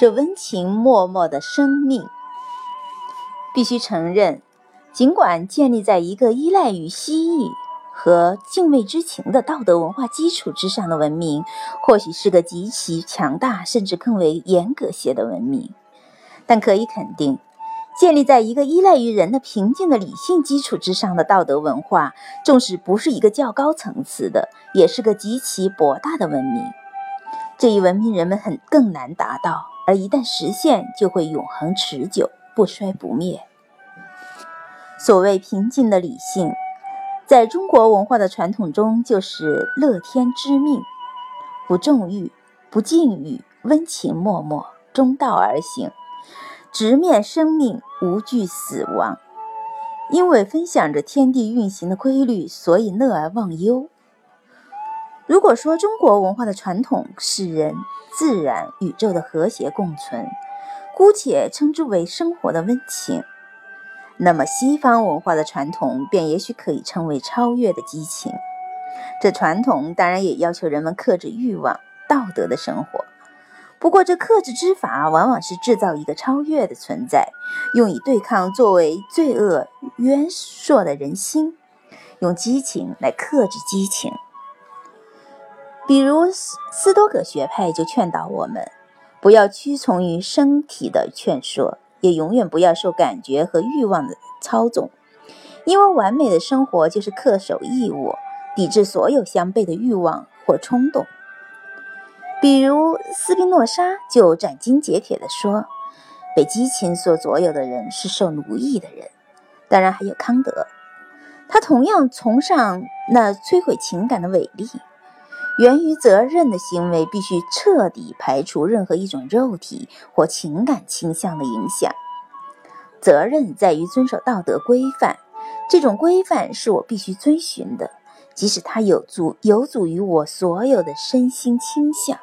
这温情脉脉的生命。必须承认，尽管建立在一个依赖于蜥蜴和敬畏之情的道德文化基础之上的文明，或许是个极其强大，甚至更为严格些的文明，但可以肯定。建立在一个依赖于人的平静的理性基础之上的道德文化，纵使不是一个较高层次的，也是个极其博大的文明。这一文明人们很更难达到，而一旦实现，就会永恒持久，不衰不灭。所谓平静的理性，在中国文化的传统中，就是乐天知命，不纵欲，不禁欲，温情脉脉，中道而行。直面生命，无惧死亡。因为分享着天地运行的规律，所以乐而忘忧。如果说中国文化的传统是人、自然、宇宙的和谐共存，姑且称之为生活的温情，那么西方文化的传统便也许可以称为超越的激情。这传统当然也要求人们克制欲望、道德的生活。不过，这克制之法往往是制造一个超越的存在，用以对抗作为罪恶渊硕的人心，用激情来克制激情。比如斯多葛学派就劝导我们，不要屈从于身体的劝说，也永远不要受感觉和欲望的操纵，因为完美的生活就是恪守义务，抵制所有相悖的欲望或冲动。比如斯宾诺莎就斩钉截铁地说：“被激情所左右的人是受奴役的人。”当然还有康德，他同样崇尚那摧毁情感的伟力。源于责任的行为必须彻底排除任何一种肉体或情感倾向的影响。责任在于遵守道德规范，这种规范是我必须遵循的，即使它有阻有阻于我所有的身心倾向。